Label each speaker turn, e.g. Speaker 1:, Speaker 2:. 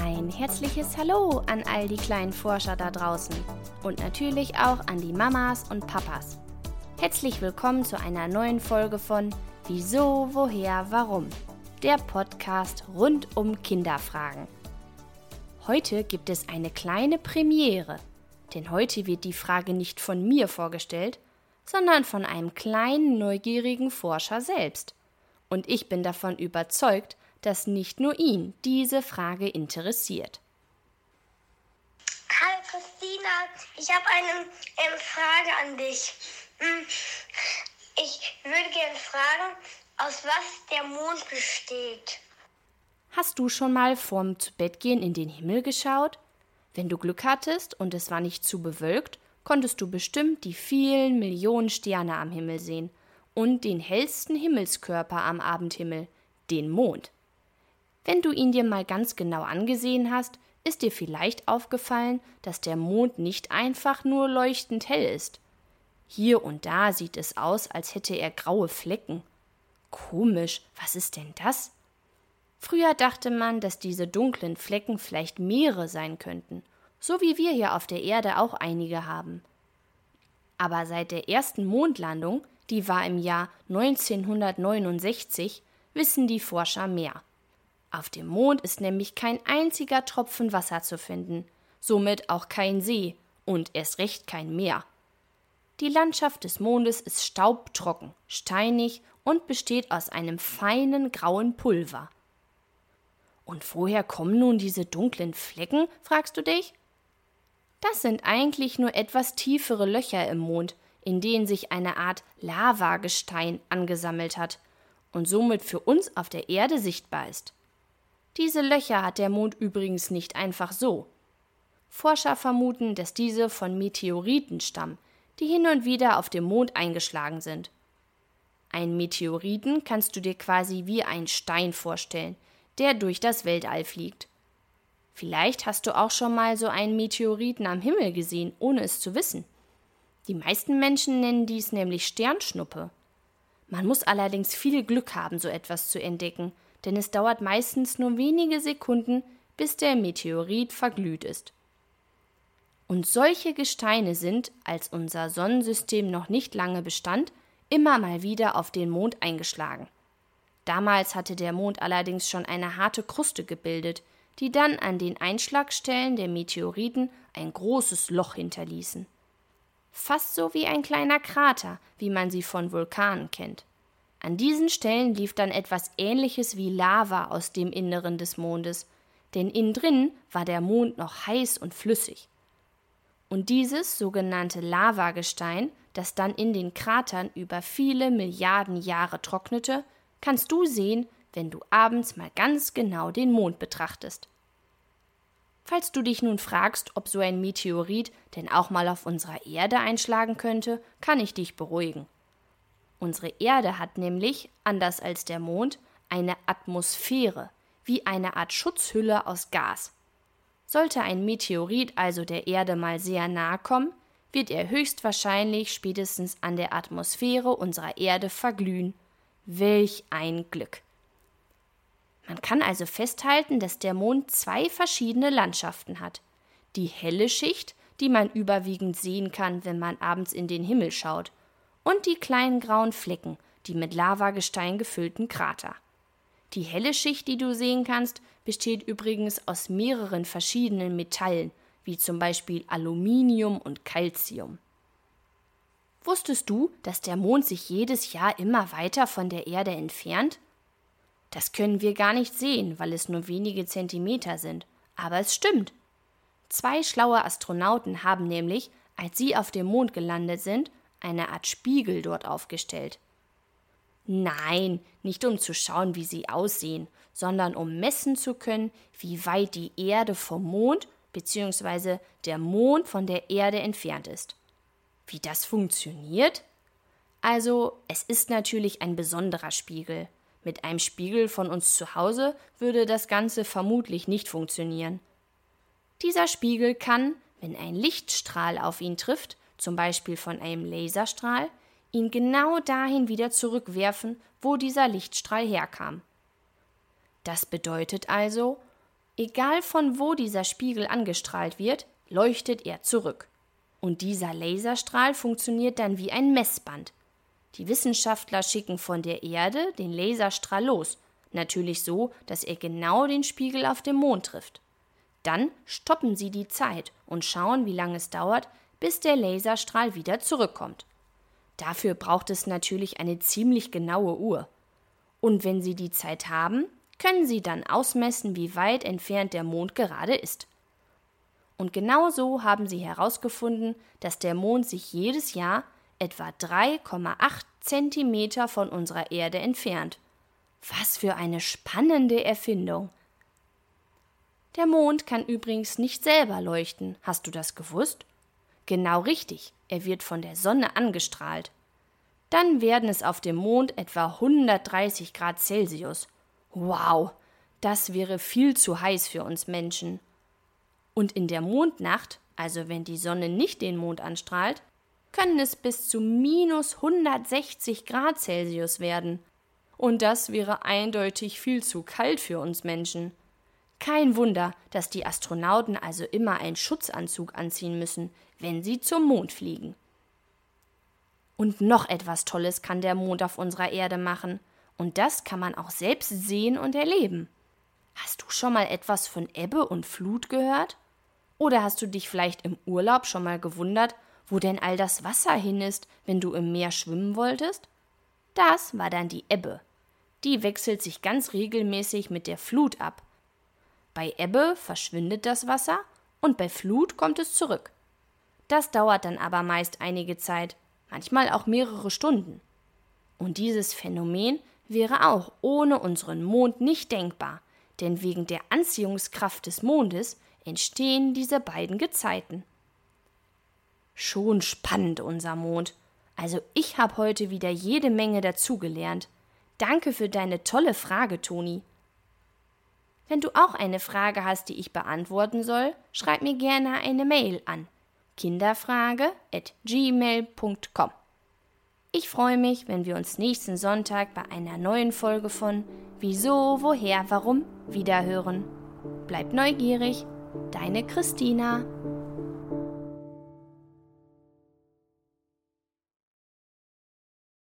Speaker 1: Ein herzliches Hallo an all die kleinen Forscher da draußen und natürlich auch an die Mamas und Papas. Herzlich willkommen zu einer neuen Folge von Wieso, woher, warum? Der Podcast rund um Kinderfragen. Heute gibt es eine kleine Premiere, denn heute wird die Frage nicht von mir vorgestellt, sondern von einem kleinen neugierigen Forscher selbst. Und ich bin davon überzeugt, dass nicht nur ihn diese Frage interessiert.
Speaker 2: Hallo Christina, ich habe eine ähm, Frage an dich. Hm, ich würde gerne fragen, aus was der Mond besteht.
Speaker 1: Hast du schon mal vorm Zubettgehen in den Himmel geschaut? Wenn du Glück hattest und es war nicht zu bewölkt, konntest du bestimmt die vielen Millionen Sterne am Himmel sehen und den hellsten Himmelskörper am Abendhimmel, den Mond. Wenn du ihn dir mal ganz genau angesehen hast, ist dir vielleicht aufgefallen, dass der Mond nicht einfach nur leuchtend hell ist. Hier und da sieht es aus, als hätte er graue Flecken. Komisch, was ist denn das? Früher dachte man, dass diese dunklen Flecken vielleicht Meere sein könnten, so wie wir hier auf der Erde auch einige haben. Aber seit der ersten Mondlandung, die war im Jahr 1969, wissen die Forscher mehr. Auf dem Mond ist nämlich kein einziger Tropfen Wasser zu finden, somit auch kein See und erst recht kein Meer. Die Landschaft des Mondes ist staubtrocken, steinig und besteht aus einem feinen grauen Pulver. Und woher kommen nun diese dunklen Flecken, fragst du dich? Das sind eigentlich nur etwas tiefere Löcher im Mond, in denen sich eine Art Lavagestein angesammelt hat und somit für uns auf der Erde sichtbar ist. Diese Löcher hat der Mond übrigens nicht einfach so. Forscher vermuten, dass diese von Meteoriten stammen, die hin und wieder auf dem Mond eingeschlagen sind. Ein Meteoriten kannst du dir quasi wie ein Stein vorstellen, der durch das Weltall fliegt. Vielleicht hast du auch schon mal so einen Meteoriten am Himmel gesehen, ohne es zu wissen. Die meisten Menschen nennen dies nämlich Sternschnuppe. Man muss allerdings viel Glück haben, so etwas zu entdecken, denn es dauert meistens nur wenige Sekunden, bis der Meteorit verglüht ist. Und solche Gesteine sind, als unser Sonnensystem noch nicht lange bestand, immer mal wieder auf den Mond eingeschlagen. Damals hatte der Mond allerdings schon eine harte Kruste gebildet, die dann an den Einschlagstellen der Meteoriten ein großes Loch hinterließen. Fast so wie ein kleiner Krater, wie man sie von Vulkanen kennt. An diesen Stellen lief dann etwas ähnliches wie Lava aus dem Inneren des Mondes, denn innen drin war der Mond noch heiß und flüssig. Und dieses sogenannte Lavagestein, das dann in den Kratern über viele Milliarden Jahre trocknete, kannst du sehen, wenn du abends mal ganz genau den Mond betrachtest. Falls du dich nun fragst, ob so ein Meteorit denn auch mal auf unserer Erde einschlagen könnte, kann ich dich beruhigen. Unsere Erde hat nämlich, anders als der Mond, eine Atmosphäre, wie eine Art Schutzhülle aus Gas. Sollte ein Meteorit also der Erde mal sehr nahe kommen, wird er höchstwahrscheinlich spätestens an der Atmosphäre unserer Erde verglühen. Welch ein Glück! Man kann also festhalten, dass der Mond zwei verschiedene Landschaften hat. Die helle Schicht, die man überwiegend sehen kann, wenn man abends in den Himmel schaut, und die kleinen grauen Flecken, die mit Lavagestein gefüllten Krater. Die helle Schicht, die du sehen kannst, besteht übrigens aus mehreren verschiedenen Metallen, wie zum Beispiel Aluminium und Calcium. Wusstest du, dass der Mond sich jedes Jahr immer weiter von der Erde entfernt? Das können wir gar nicht sehen, weil es nur wenige Zentimeter sind. Aber es stimmt. Zwei schlaue Astronauten haben nämlich, als sie auf dem Mond gelandet sind, eine Art Spiegel dort aufgestellt. Nein, nicht um zu schauen, wie sie aussehen, sondern um messen zu können, wie weit die Erde vom Mond bzw. der Mond von der Erde entfernt ist. Wie das funktioniert? Also, es ist natürlich ein besonderer Spiegel. Mit einem Spiegel von uns zu Hause würde das Ganze vermutlich nicht funktionieren. Dieser Spiegel kann, wenn ein Lichtstrahl auf ihn trifft, zum Beispiel von einem Laserstrahl, ihn genau dahin wieder zurückwerfen, wo dieser Lichtstrahl herkam. Das bedeutet also, Egal von wo dieser Spiegel angestrahlt wird, leuchtet er zurück. Und dieser Laserstrahl funktioniert dann wie ein Messband. Die Wissenschaftler schicken von der Erde den Laserstrahl los, natürlich so, dass er genau den Spiegel auf dem Mond trifft. Dann stoppen sie die Zeit und schauen, wie lange es dauert, bis der Laserstrahl wieder zurückkommt. Dafür braucht es natürlich eine ziemlich genaue Uhr. Und wenn Sie die Zeit haben, können Sie dann ausmessen, wie weit entfernt der Mond gerade ist. Und genau so haben sie herausgefunden, dass der Mond sich jedes Jahr etwa 3,8 Zentimeter von unserer Erde entfernt. Was für eine spannende Erfindung. Der Mond kann übrigens nicht selber leuchten. Hast du das gewusst? Genau richtig, er wird von der Sonne angestrahlt. Dann werden es auf dem Mond etwa 130 Grad Celsius. Wow, das wäre viel zu heiß für uns Menschen. Und in der Mondnacht, also wenn die Sonne nicht den Mond anstrahlt, können es bis zu minus 160 Grad Celsius werden. Und das wäre eindeutig viel zu kalt für uns Menschen. Kein Wunder, dass die Astronauten also immer einen Schutzanzug anziehen müssen, wenn sie zum Mond fliegen. Und noch etwas Tolles kann der Mond auf unserer Erde machen, und das kann man auch selbst sehen und erleben. Hast du schon mal etwas von Ebbe und Flut gehört? Oder hast du dich vielleicht im Urlaub schon mal gewundert, wo denn all das Wasser hin ist, wenn du im Meer schwimmen wolltest? Das war dann die Ebbe. Die wechselt sich ganz regelmäßig mit der Flut ab. Bei Ebbe verschwindet das Wasser und bei Flut kommt es zurück. Das dauert dann aber meist einige Zeit, manchmal auch mehrere Stunden. Und dieses Phänomen wäre auch ohne unseren Mond nicht denkbar, denn wegen der Anziehungskraft des Mondes entstehen diese beiden Gezeiten. Schon spannend, unser Mond. Also ich habe heute wieder jede Menge dazugelernt. Danke für deine tolle Frage, Toni. Wenn du auch eine Frage hast, die ich beantworten soll, schreib mir gerne eine Mail an kinderfrage@gmail.com. Ich freue mich, wenn wir uns nächsten Sonntag bei einer neuen Folge von Wieso, woher, warum wiederhören. Bleib neugierig Deine Christina.